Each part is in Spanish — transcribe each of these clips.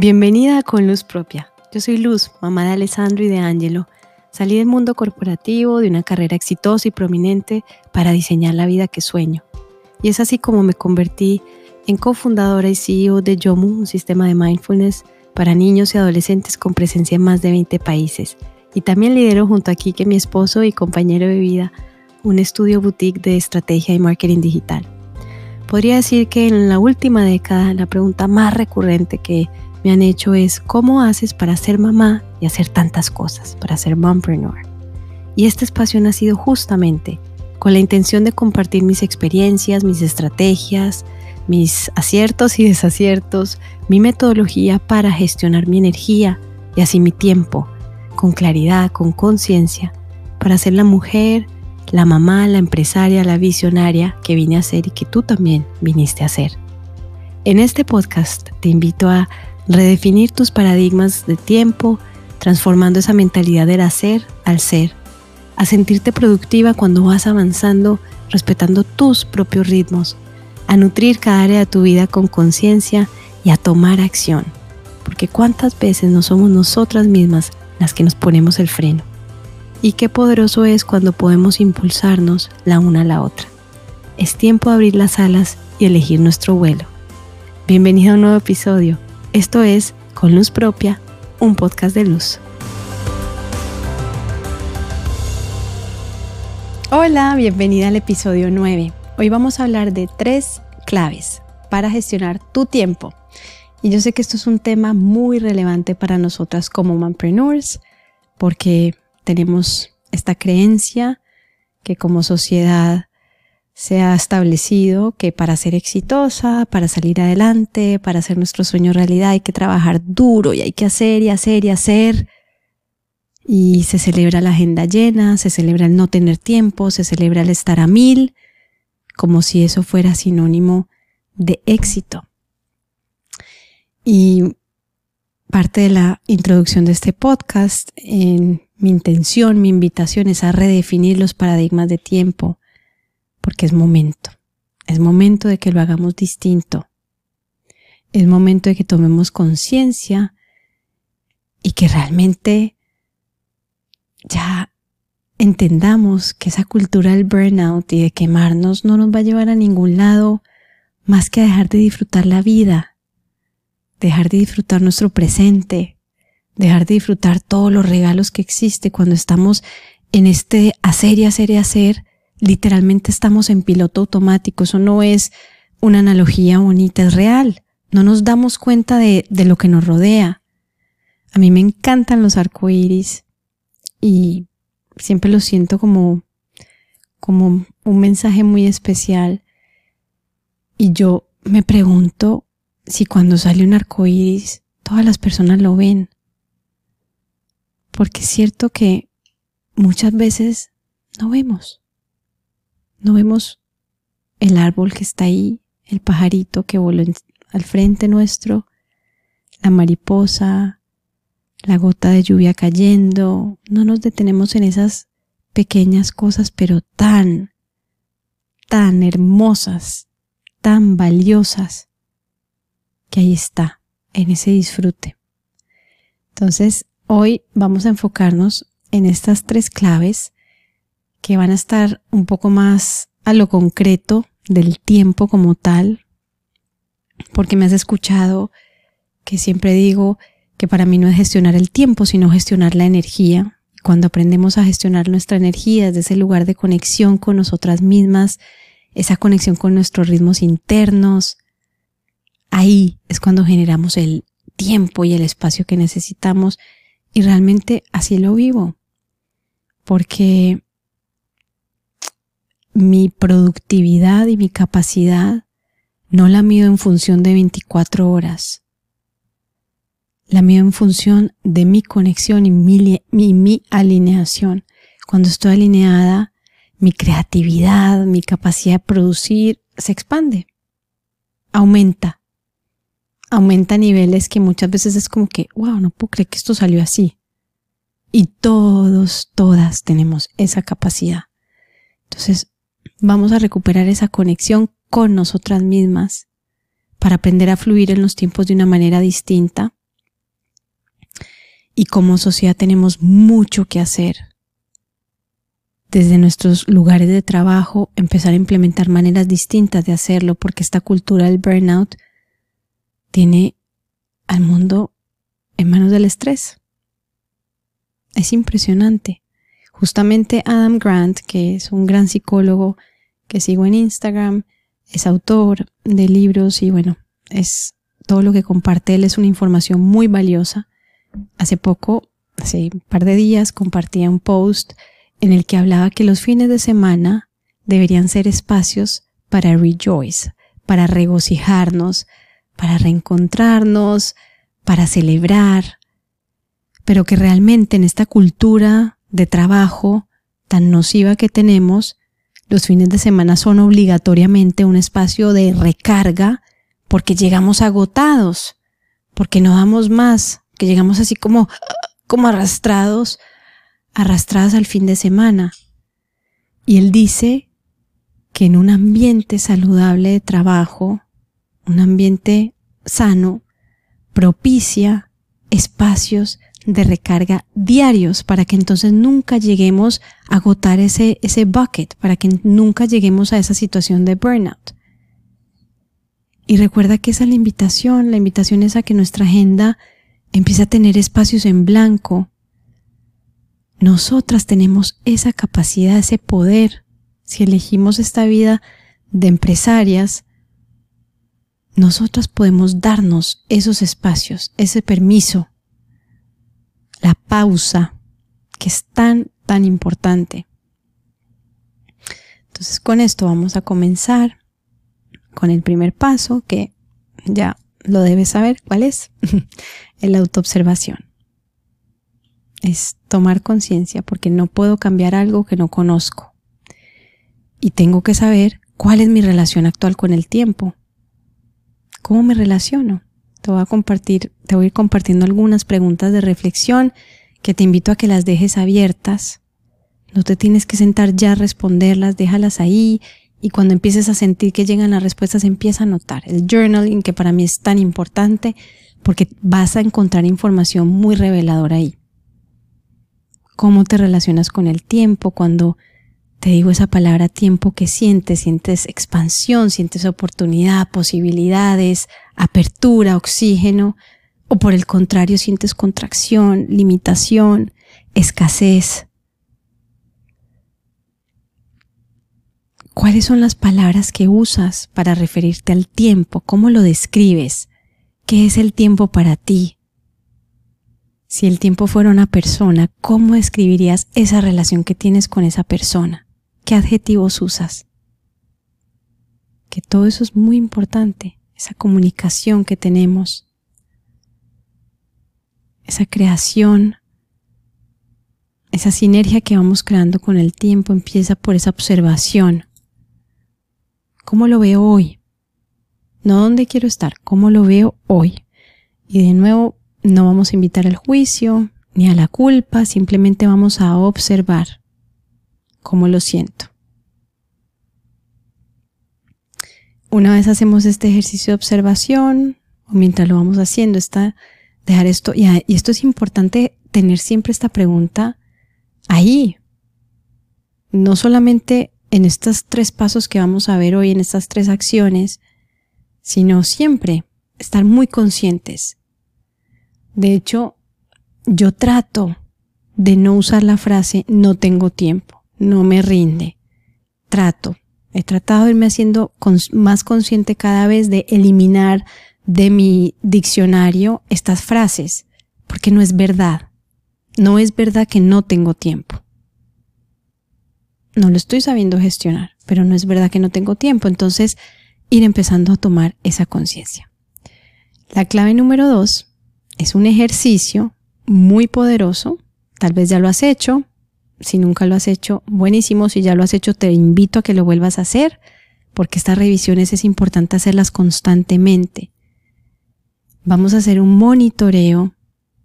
Bienvenida Con Luz Propia. Yo soy Luz, mamá de Alessandro y de Angelo. Salí del mundo corporativo, de una carrera exitosa y prominente para diseñar la vida que sueño. Y es así como me convertí en cofundadora y CEO de Yomu, un sistema de mindfulness para niños y adolescentes con presencia en más de 20 países. Y también lidero junto a Kike, mi esposo y compañero de vida, un estudio boutique de estrategia y marketing digital. Podría decir que en la última década la pregunta más recurrente que me han hecho es cómo haces para ser mamá y hacer tantas cosas, para ser mompreneur. Y este espacio ha nacido justamente con la intención de compartir mis experiencias, mis estrategias, mis aciertos y desaciertos, mi metodología para gestionar mi energía y así mi tiempo, con claridad, con conciencia, para ser la mujer, la mamá, la empresaria, la visionaria que vine a ser y que tú también viniste a ser. En este podcast te invito a redefinir tus paradigmas de tiempo, transformando esa mentalidad del hacer al ser, a sentirte productiva cuando vas avanzando, respetando tus propios ritmos, a nutrir cada área de tu vida con conciencia y a tomar acción, porque cuántas veces no somos nosotras mismas las que nos ponemos el freno. Y qué poderoso es cuando podemos impulsarnos la una a la otra. Es tiempo de abrir las alas y elegir nuestro vuelo. Bienvenido a un nuevo episodio esto es Con Luz Propia, un podcast de luz. Hola, bienvenida al episodio 9. Hoy vamos a hablar de tres claves para gestionar tu tiempo. Y yo sé que esto es un tema muy relevante para nosotras como mompreneurs porque tenemos esta creencia que como sociedad se ha establecido que para ser exitosa, para salir adelante, para hacer nuestro sueño realidad hay que trabajar duro y hay que hacer y hacer y hacer. Y se celebra la agenda llena, se celebra el no tener tiempo, se celebra el estar a mil, como si eso fuera sinónimo de éxito. Y parte de la introducción de este podcast, en mi intención, mi invitación es a redefinir los paradigmas de tiempo porque es momento. Es momento de que lo hagamos distinto. Es momento de que tomemos conciencia y que realmente ya entendamos que esa cultura del burnout y de quemarnos no nos va a llevar a ningún lado más que a dejar de disfrutar la vida, dejar de disfrutar nuestro presente, dejar de disfrutar todos los regalos que existe cuando estamos en este hacer y hacer y hacer literalmente estamos en piloto automático. Eso no es una analogía bonita, es real. No nos damos cuenta de, de lo que nos rodea. A mí me encantan los arcoíris y siempre lo siento como, como un mensaje muy especial. Y yo me pregunto si cuando sale un arcoíris todas las personas lo ven. Porque es cierto que muchas veces no vemos. No vemos el árbol que está ahí, el pajarito que voló al frente nuestro, la mariposa, la gota de lluvia cayendo. No nos detenemos en esas pequeñas cosas, pero tan, tan hermosas, tan valiosas, que ahí está, en ese disfrute. Entonces, hoy vamos a enfocarnos en estas tres claves que van a estar un poco más a lo concreto del tiempo como tal, porque me has escuchado que siempre digo que para mí no es gestionar el tiempo, sino gestionar la energía. Cuando aprendemos a gestionar nuestra energía desde ese lugar de conexión con nosotras mismas, esa conexión con nuestros ritmos internos, ahí es cuando generamos el tiempo y el espacio que necesitamos y realmente así lo vivo. Porque mi productividad y mi capacidad no la mido en función de 24 horas. La mido en función de mi conexión y mi, mi, alineación. Cuando estoy alineada, mi creatividad, mi capacidad de producir se expande, aumenta. Aumenta a niveles que muchas veces es como que, wow, no puedo creer que esto salió así. Y todos, todas tenemos esa capacidad. Entonces, vamos a recuperar esa conexión con nosotras mismas para aprender a fluir en los tiempos de una manera distinta y como sociedad tenemos mucho que hacer. Desde nuestros lugares de trabajo, empezar a implementar maneras distintas de hacerlo, porque esta cultura del burnout tiene al mundo en manos del estrés. Es impresionante. Justamente Adam Grant, que es un gran psicólogo que sigo en Instagram, es autor de libros y bueno, es todo lo que comparte él es una información muy valiosa. Hace poco, hace un par de días, compartía un post en el que hablaba que los fines de semana deberían ser espacios para rejoice, para regocijarnos, para reencontrarnos, para celebrar, pero que realmente en esta cultura de trabajo tan nociva que tenemos, los fines de semana son obligatoriamente un espacio de recarga porque llegamos agotados, porque no damos más, que llegamos así como, como arrastrados, arrastradas al fin de semana. Y él dice que en un ambiente saludable de trabajo, un ambiente sano, propicia espacios de recarga diarios para que entonces nunca lleguemos a agotar ese, ese bucket, para que nunca lleguemos a esa situación de burnout. Y recuerda que esa es la invitación, la invitación es a que nuestra agenda empiece a tener espacios en blanco. Nosotras tenemos esa capacidad, ese poder. Si elegimos esta vida de empresarias, nosotras podemos darnos esos espacios, ese permiso la pausa, que es tan, tan importante. Entonces con esto vamos a comenzar con el primer paso que ya lo debes saber cuál es, el autoobservación. Es tomar conciencia porque no puedo cambiar algo que no conozco. Y tengo que saber cuál es mi relación actual con el tiempo. ¿Cómo me relaciono? Te voy a compartir, te voy a ir compartiendo algunas preguntas de reflexión que te invito a que las dejes abiertas. No te tienes que sentar ya a responderlas, déjalas ahí y cuando empieces a sentir que llegan las respuestas empieza a notar. El journaling que para mí es tan importante porque vas a encontrar información muy reveladora ahí. Cómo te relacionas con el tiempo cuando te digo esa palabra tiempo que sientes, sientes expansión, sientes oportunidad, posibilidades, apertura, oxígeno, o por el contrario sientes contracción, limitación, escasez. ¿Cuáles son las palabras que usas para referirte al tiempo? ¿Cómo lo describes? ¿Qué es el tiempo para ti? Si el tiempo fuera una persona, ¿cómo describirías esa relación que tienes con esa persona? ¿Qué adjetivos usas? Que todo eso es muy importante esa comunicación que tenemos, esa creación, esa sinergia que vamos creando con el tiempo empieza por esa observación. ¿Cómo lo veo hoy? No dónde quiero estar, cómo lo veo hoy. Y de nuevo, no vamos a invitar al juicio ni a la culpa, simplemente vamos a observar cómo lo siento. Una vez hacemos este ejercicio de observación, o mientras lo vamos haciendo, está dejar esto, y, y esto es importante tener siempre esta pregunta ahí. No solamente en estos tres pasos que vamos a ver hoy, en estas tres acciones, sino siempre estar muy conscientes. De hecho, yo trato de no usar la frase no tengo tiempo, no me rinde. Trato. He tratado de irme haciendo más consciente cada vez de eliminar de mi diccionario estas frases, porque no es verdad. No es verdad que no tengo tiempo. No lo estoy sabiendo gestionar, pero no es verdad que no tengo tiempo. Entonces, ir empezando a tomar esa conciencia. La clave número dos es un ejercicio muy poderoso. Tal vez ya lo has hecho, si nunca lo has hecho, buenísimo. Si ya lo has hecho, te invito a que lo vuelvas a hacer, porque estas revisiones es importante hacerlas constantemente. Vamos a hacer un monitoreo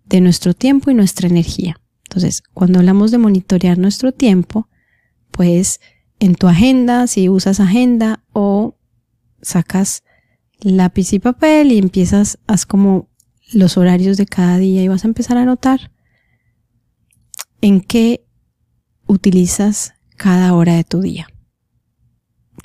de nuestro tiempo y nuestra energía. Entonces, cuando hablamos de monitorear nuestro tiempo, pues en tu agenda, si usas agenda o sacas lápiz y papel y empiezas, haz como los horarios de cada día y vas a empezar a anotar en qué utilizas cada hora de tu día.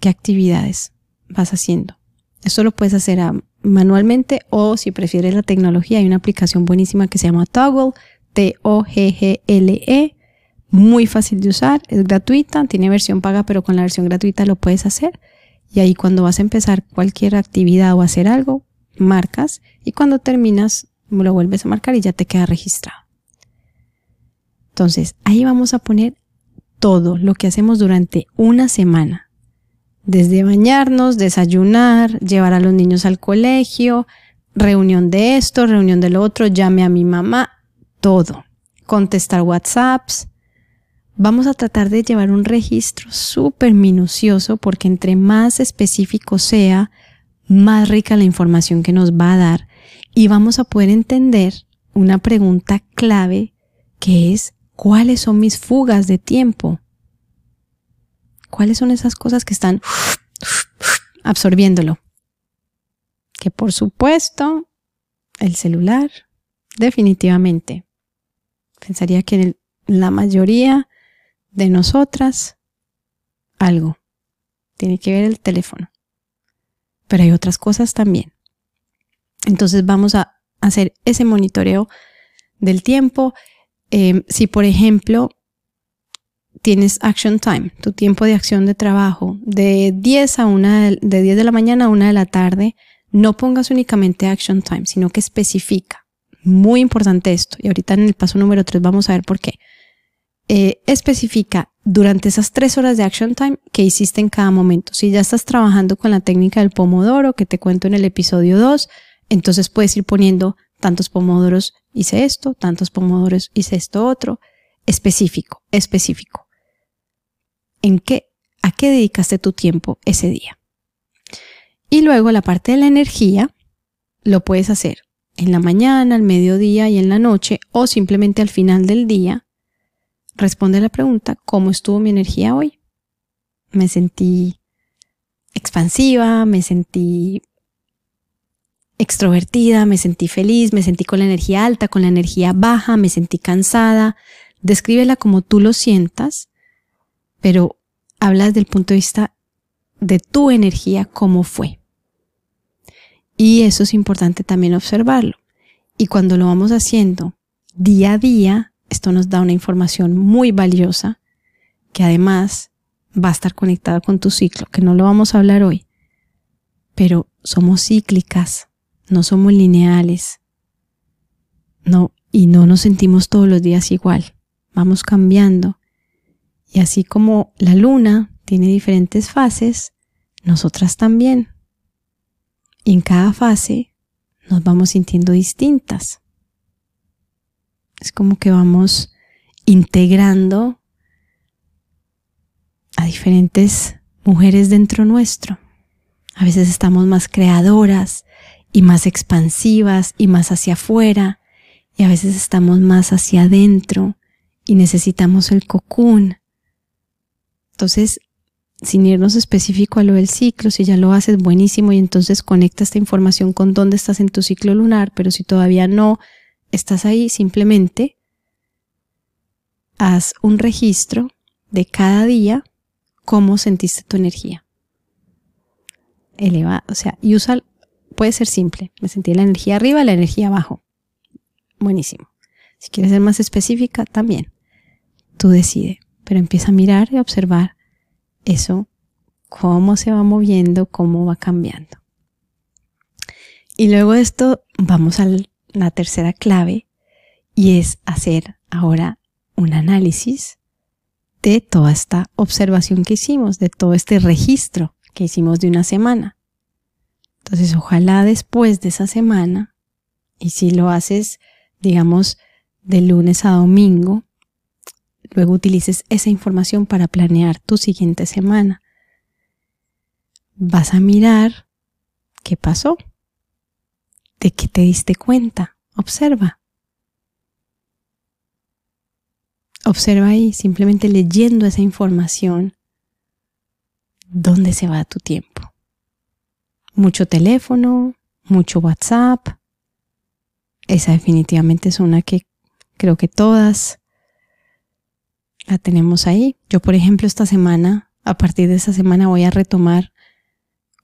¿Qué actividades vas haciendo? Esto lo puedes hacer manualmente o si prefieres la tecnología, hay una aplicación buenísima que se llama Toggle, T-O-G-G-L-E, muy fácil de usar, es gratuita, tiene versión paga, pero con la versión gratuita lo puedes hacer. Y ahí cuando vas a empezar cualquier actividad o hacer algo, marcas y cuando terminas lo vuelves a marcar y ya te queda registrado. Entonces, ahí vamos a poner todo lo que hacemos durante una semana. Desde bañarnos, desayunar, llevar a los niños al colegio, reunión de esto, reunión de lo otro, llame a mi mamá, todo. Contestar WhatsApps. Vamos a tratar de llevar un registro súper minucioso porque entre más específico sea, más rica la información que nos va a dar y vamos a poder entender una pregunta clave que es ¿cuáles son mis fugas de tiempo? ¿Cuáles son esas cosas que están absorbiéndolo? Que por supuesto, el celular, definitivamente. Pensaría que en la mayoría de nosotras, algo. Tiene que ver el teléfono. Pero hay otras cosas también. Entonces vamos a hacer ese monitoreo del tiempo. Em, si por ejemplo tienes action time, tu tiempo de acción de trabajo, de 10 a 1 de, 10 de la mañana a 1 de la tarde, no pongas únicamente action time, sino que especifica. Muy importante esto. Y ahorita en el paso número 3 vamos a ver por qué. Eh, especifica durante esas tres horas de action time que hiciste en cada momento. Si ya estás trabajando con la técnica del pomodoro que te cuento en el episodio 2, entonces puedes ir poniendo tantos pomodoros hice esto, tantos pomodoros hice esto otro, específico, específico. ¿En qué, a qué dedicaste tu tiempo ese día? Y luego la parte de la energía lo puedes hacer en la mañana, al mediodía y en la noche o simplemente al final del día. Responde la pregunta, ¿cómo estuvo mi energía hoy? Me sentí expansiva, me sentí extrovertida, me sentí feliz, me sentí con la energía alta, con la energía baja, me sentí cansada. Descríbela como tú lo sientas, pero habla desde punto de vista de tu energía, cómo fue. Y eso es importante también observarlo. Y cuando lo vamos haciendo día a día, esto nos da una información muy valiosa que además va a estar conectada con tu ciclo, que no lo vamos a hablar hoy, pero somos cíclicas no somos lineales. No, y no nos sentimos todos los días igual. Vamos cambiando. Y así como la luna tiene diferentes fases, nosotras también. Y en cada fase nos vamos sintiendo distintas. Es como que vamos integrando a diferentes mujeres dentro nuestro. A veces estamos más creadoras, y más expansivas y más hacia afuera y a veces estamos más hacia adentro y necesitamos el cocoon. Entonces, sin irnos específico a lo del ciclo, si ya lo haces buenísimo y entonces conecta esta información con dónde estás en tu ciclo lunar, pero si todavía no estás ahí, simplemente haz un registro de cada día cómo sentiste tu energía. Eleva, o sea, y usa puede ser simple. Me sentí la energía arriba, la energía abajo. Buenísimo. Si quieres ser más específica, también. Tú decide. Pero empieza a mirar y observar eso, cómo se va moviendo, cómo va cambiando. Y luego de esto vamos a la tercera clave y es hacer ahora un análisis de toda esta observación que hicimos, de todo este registro que hicimos de una semana. Entonces, ojalá después de esa semana, y si lo haces, digamos, de lunes a domingo, luego utilices esa información para planear tu siguiente semana. Vas a mirar qué pasó, de qué te diste cuenta. Observa. Observa ahí, simplemente leyendo esa información, dónde se va tu tiempo mucho teléfono, mucho WhatsApp. Esa definitivamente es una que creo que todas la tenemos ahí. Yo, por ejemplo, esta semana, a partir de esta semana voy a retomar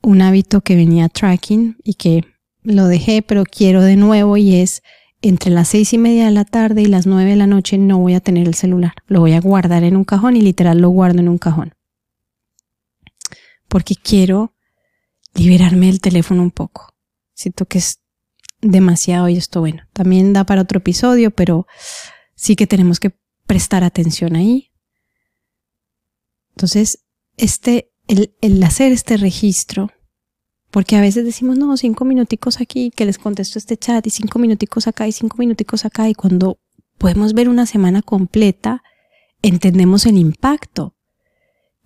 un hábito que venía tracking y que lo dejé, pero quiero de nuevo y es entre las seis y media de la tarde y las nueve de la noche no voy a tener el celular. Lo voy a guardar en un cajón y literal lo guardo en un cajón. Porque quiero liberarme del teléfono un poco. Siento que es demasiado y esto bueno. También da para otro episodio, pero sí que tenemos que prestar atención ahí. Entonces, este, el, el hacer este registro porque a veces decimos, no, cinco minuticos aquí, que les contesto este chat, y cinco minuticos acá, y cinco minuticos acá, y cuando podemos ver una semana completa, entendemos el impacto.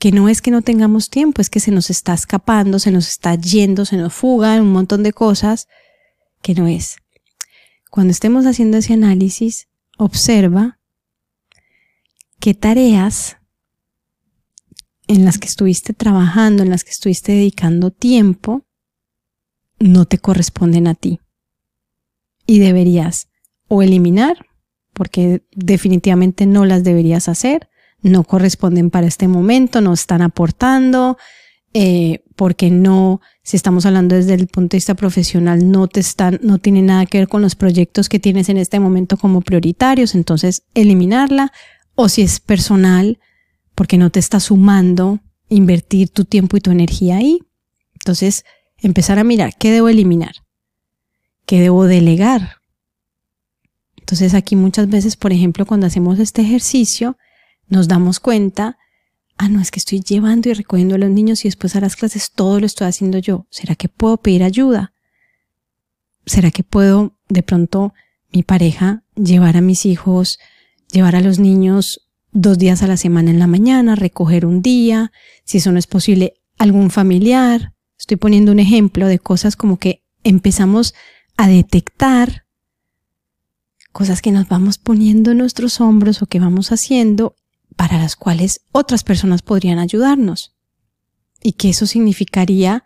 Que no es que no tengamos tiempo, es que se nos está escapando, se nos está yendo, se nos fuga un montón de cosas que no es. Cuando estemos haciendo ese análisis, observa qué tareas en las que estuviste trabajando, en las que estuviste dedicando tiempo, no te corresponden a ti. Y deberías o eliminar, porque definitivamente no las deberías hacer, no corresponden para este momento, no están aportando, eh, porque no, si estamos hablando desde el punto de vista profesional, no te están, no tiene nada que ver con los proyectos que tienes en este momento como prioritarios, entonces eliminarla, o si es personal, porque no te está sumando invertir tu tiempo y tu energía ahí. Entonces, empezar a mirar qué debo eliminar, qué debo delegar. Entonces aquí muchas veces, por ejemplo, cuando hacemos este ejercicio, nos damos cuenta, ah, no, es que estoy llevando y recogiendo a los niños y después a las clases todo lo estoy haciendo yo. ¿Será que puedo pedir ayuda? ¿Será que puedo de pronto mi pareja llevar a mis hijos, llevar a los niños dos días a la semana en la mañana, recoger un día, si eso no es posible, algún familiar, Estoy poniendo un ejemplo de cosas como que empezamos a detectar cosas que nos vamos poniendo en nuestros hombros o que vamos haciendo para las cuales otras personas podrían ayudarnos. Y que eso significaría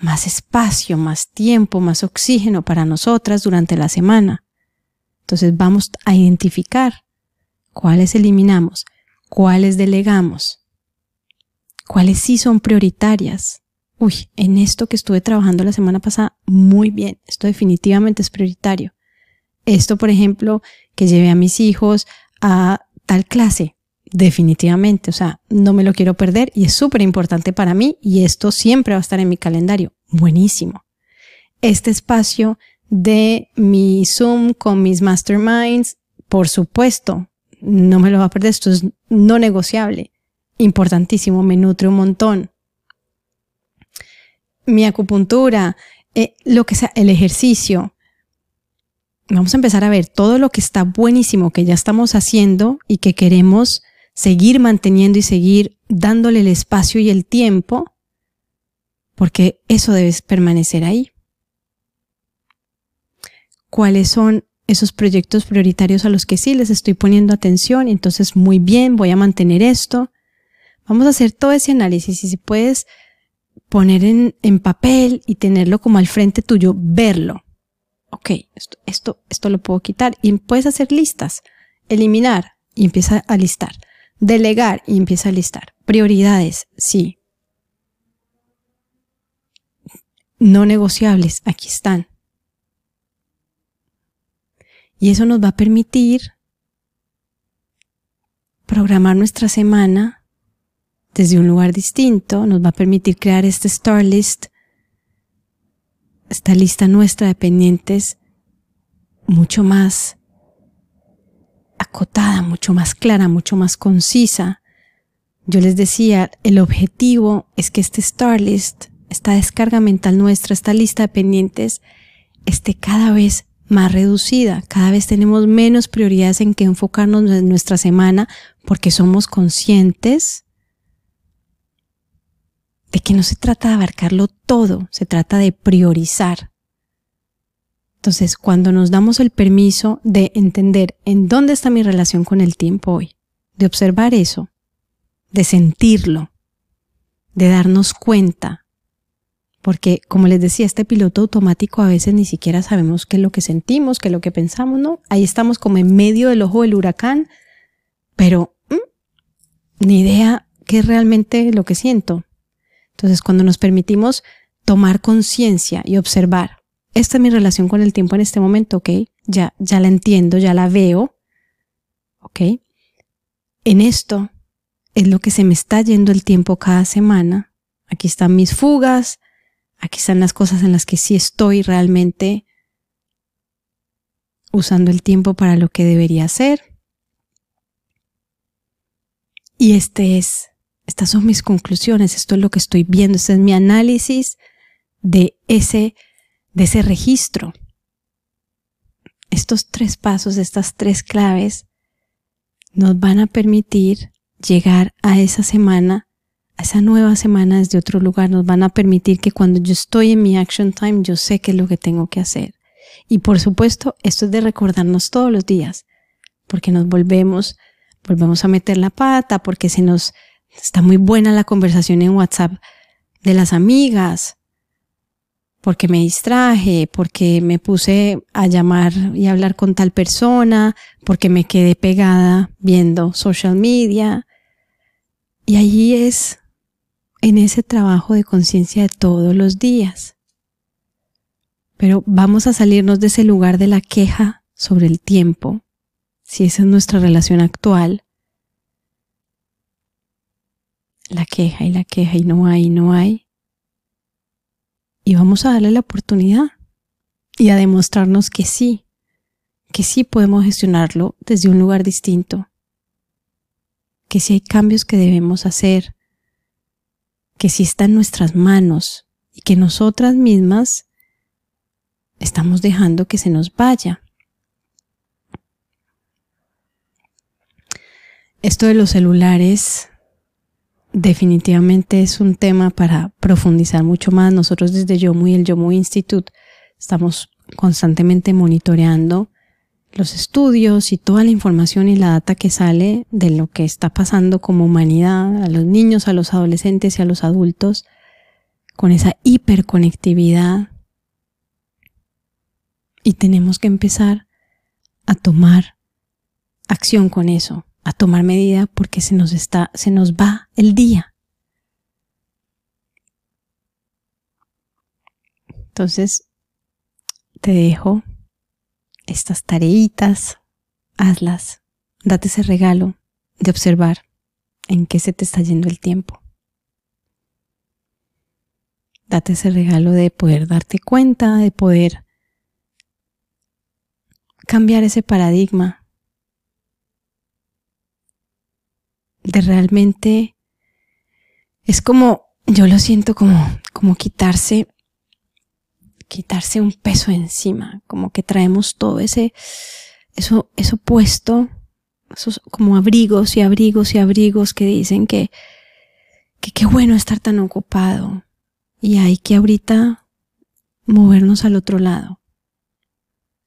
más espacio, más tiempo, más oxígeno para nosotras durante la semana. Entonces vamos a identificar cuáles eliminamos, cuáles delegamos, cuáles sí son prioritarias uy, en esto que estuve trabajando la semana pasada, muy bien, esto definitivamente es prioritario. Esto, por ejemplo, que llevé a mis hijos a tal clase, definitivamente, o sea, no me lo quiero perder y es súper importante para mí y esto siempre va a estar en mi calendario. Buenísimo. Este espacio de mi Zoom con mis masterminds, por supuesto, no me lo va a perder, esto es no negociable, importantísimo, me nutre un montón mi acupuntura, eh, lo que sea, el ejercicio. Vamos a empezar a ver todo lo que está buenísimo que ya estamos haciendo y que queremos seguir manteniendo y seguir dándole el espacio y el tiempo, porque eso debe permanecer ahí. ¿Cuáles son esos proyectos prioritarios a los que sí les estoy poniendo atención? Entonces, muy bien, voy a mantener esto. Vamos a hacer todo ese análisis y si puedes poner en, en papel y tenerlo como al frente tuyo, verlo. Ok, esto, esto, esto lo puedo quitar y puedes hacer listas, eliminar y empieza a listar, delegar y empieza a listar, prioridades, sí. No negociables, aquí están. Y eso nos va a permitir programar nuestra semana desde un lugar distinto, nos va a permitir crear este star list, esta lista nuestra de pendientes mucho más acotada, mucho más clara, mucho más concisa. Yo les decía, el objetivo es que este star list, esta descarga mental nuestra, esta lista de pendientes, esté cada vez más reducida. Cada vez tenemos menos prioridades en que enfocarnos en nuestra semana porque somos conscientes de que no se trata de abarcarlo todo, se trata de priorizar. Entonces, cuando nos damos el permiso de entender en dónde está mi relación con el tiempo hoy, de observar eso, de sentirlo, de darnos cuenta, porque como les decía, este piloto automático a veces ni siquiera sabemos qué es lo que sentimos, qué es lo que pensamos, ¿no? Ahí estamos como en medio del ojo del huracán, pero ni idea qué es realmente lo que siento. Entonces, cuando nos permitimos tomar conciencia y observar, esta es mi relación con el tiempo en este momento, ¿ok? Ya, ya la entiendo, ya la veo, ¿ok? En esto es lo que se me está yendo el tiempo cada semana. Aquí están mis fugas, aquí están las cosas en las que sí estoy realmente usando el tiempo para lo que debería hacer. Y este es, estas son mis conclusiones, esto es lo que estoy viendo, este es mi análisis de ese, de ese registro. Estos tres pasos, estas tres claves nos van a permitir llegar a esa semana, a esa nueva semana desde otro lugar, nos van a permitir que cuando yo estoy en mi action time, yo sé qué es lo que tengo que hacer. Y por supuesto, esto es de recordarnos todos los días, porque nos volvemos, volvemos a meter la pata, porque se nos está muy buena la conversación en WhatsApp de las amigas, porque me distraje, porque me puse a llamar y hablar con tal persona, porque me quedé pegada viendo social media. Y allí es en ese trabajo de conciencia de todos los días. Pero vamos a salirnos de ese lugar de la queja sobre el tiempo, si esa es nuestra relación actual. La queja y la queja y no hay, no hay y vamos a darle la oportunidad y a demostrarnos que sí, que sí podemos gestionarlo desde un lugar distinto, que sí hay cambios que debemos hacer, que sí está en nuestras manos y que nosotras mismas estamos dejando que se nos vaya. Esto de los celulares definitivamente es un tema para profundizar mucho más. Nosotros desde Yomu y el Yomu Institute estamos constantemente monitoreando los estudios y toda la información y la data que sale de lo que está pasando como humanidad a los niños, a los adolescentes y a los adultos con esa hiperconectividad. Y tenemos que empezar a tomar acción con eso a tomar medida porque se nos está, se nos va el día. Entonces, te dejo estas tareitas, hazlas, date ese regalo de observar en qué se te está yendo el tiempo. Date ese regalo de poder darte cuenta, de poder cambiar ese paradigma de realmente es como, yo lo siento como, como quitarse, quitarse un peso encima, como que traemos todo ese, eso, eso puesto, esos como abrigos y abrigos y abrigos que dicen que, que qué bueno estar tan ocupado y hay que ahorita movernos al otro lado.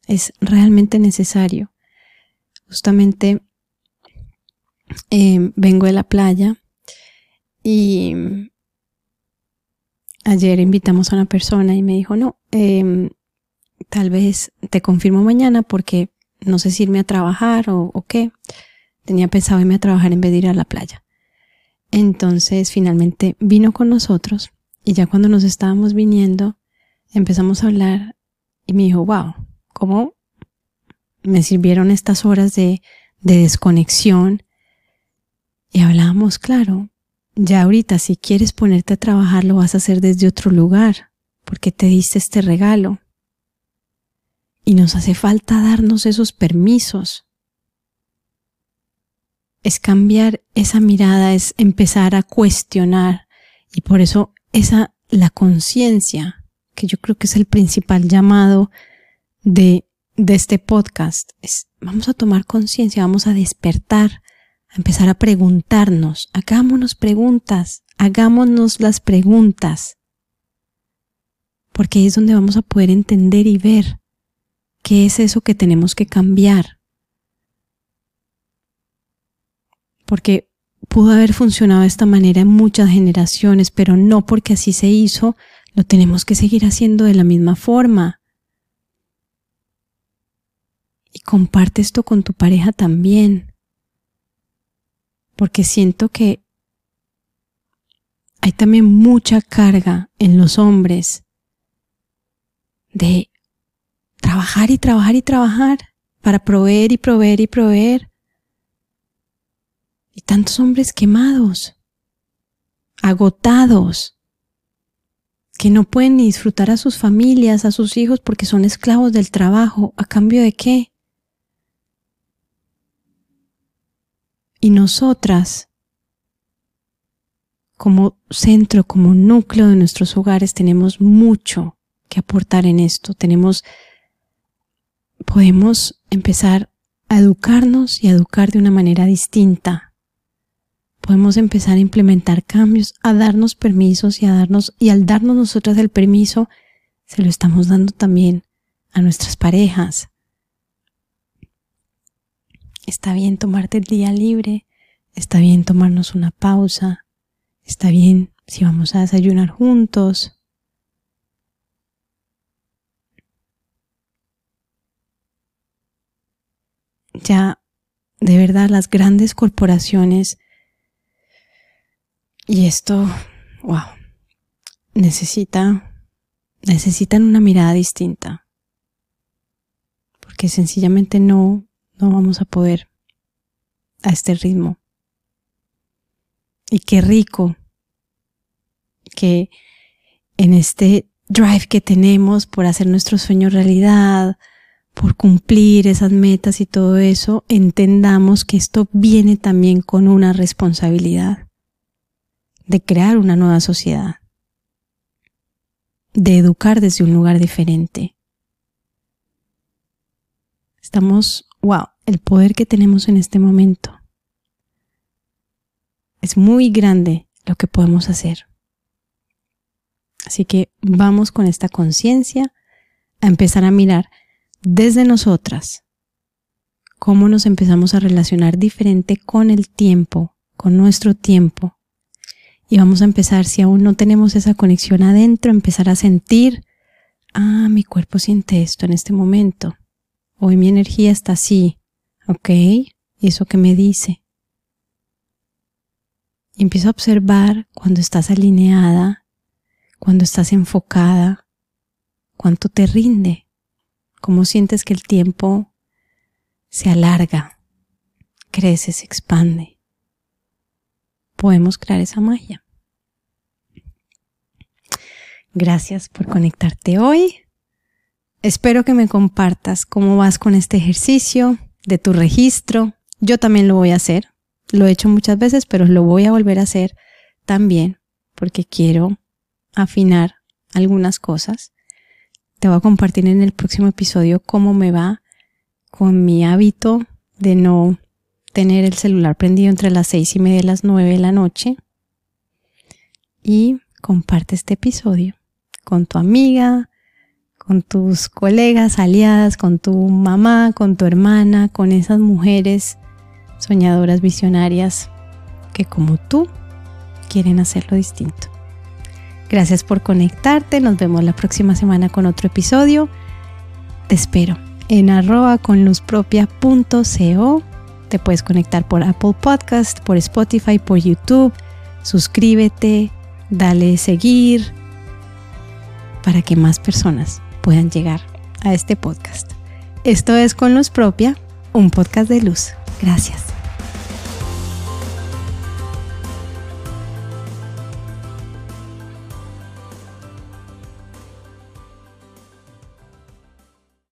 Es realmente necesario. Justamente Em, vengo de la playa y ayer invitamos a una persona y me dijo, no, em, tal vez te confirmo mañana porque no sé si irme a trabajar o, o qué. Tenía pensado irme a trabajar en vez de ir a la playa. Entonces finalmente vino con nosotros y ya cuando nos estábamos viniendo empezamos a hablar y me dijo, wow, ¿cómo me sirvieron estas horas de, de desconexión y hablábamos, claro, ya ahorita si quieres ponerte a trabajar lo vas a hacer desde otro lugar, porque te diste este regalo. Y nos hace falta darnos esos permisos. Es cambiar esa mirada, es empezar a cuestionar. Y por eso esa, la conciencia, que yo creo que es el principal llamado de, de este podcast, es vamos a tomar conciencia, vamos a despertar empezar a preguntarnos, hagámonos preguntas, hagámonos las preguntas, porque ahí es donde vamos a poder entender y ver qué es eso que tenemos que cambiar. Porque pudo haber funcionado de esta manera en muchas generaciones, pero no porque así se hizo, lo tenemos que seguir haciendo de la misma forma. Y comparte esto con tu pareja también porque siento que hay también mucha carga en los hombres de trabajar y trabajar y trabajar para proveer y proveer y proveer. Y tantos hombres quemados, agotados, que no pueden ni disfrutar a sus familias, a sus hijos, porque son esclavos del trabajo. ¿A cambio de qué? Y nosotras, como centro, como núcleo de nuestros hogares, tenemos mucho que aportar en esto. Tenemos, podemos empezar a educarnos y a educar de una manera distinta. Podemos empezar a implementar cambios, a darnos permisos y a darnos, y al darnos nosotras el permiso, se lo estamos dando también a nuestras parejas. Está bien tomarte el día libre, está bien tomarnos una pausa, está bien si vamos a desayunar juntos, ya de verdad las grandes corporaciones y esto, wow, necesita, necesitan una mirada distinta. Porque sencillamente no, no vamos a poder a este ritmo. Y qué rico que en este drive que tenemos por hacer nuestro sueño realidad, por cumplir esas metas y todo eso, entendamos que esto viene también con una responsabilidad de crear una nueva sociedad, de educar desde un lugar diferente. Estamos, wow, el poder que tenemos en este momento. Es muy grande lo que podemos hacer. Así que vamos con esta conciencia a empezar a mirar desde nosotras, cómo nos empezamos a relacionar diferente con el tiempo, con nuestro tiempo. Y vamos a empezar, si aún no tenemos esa conexión adentro, empezar a sentir, ah, mi cuerpo siente esto en este momento. Hoy mi energía está así. ¿Ok? ¿Y eso que me dice? Empiezo a observar cuando estás alineada, cuando estás enfocada, cuánto te rinde cómo sientes que el tiempo se alarga, crece, se expande. Podemos crear esa magia. Gracias por conectarte hoy. Espero que me compartas cómo vas con este ejercicio de tu registro. Yo también lo voy a hacer. Lo he hecho muchas veces, pero lo voy a volver a hacer también porque quiero afinar algunas cosas. Te voy a compartir en el próximo episodio cómo me va con mi hábito de no tener el celular prendido entre las seis y media y las nueve de la noche. Y comparte este episodio con tu amiga, con tus colegas, aliadas, con tu mamá, con tu hermana, con esas mujeres soñadoras, visionarias que como tú quieren hacerlo distinto. Gracias por conectarte. Nos vemos la próxima semana con otro episodio. Te espero en arroba con luzpropia.co. Te puedes conectar por Apple Podcast, por Spotify, por YouTube. Suscríbete, dale seguir para que más personas puedan llegar a este podcast. Esto es Con Luz Propia, un podcast de luz. Gracias.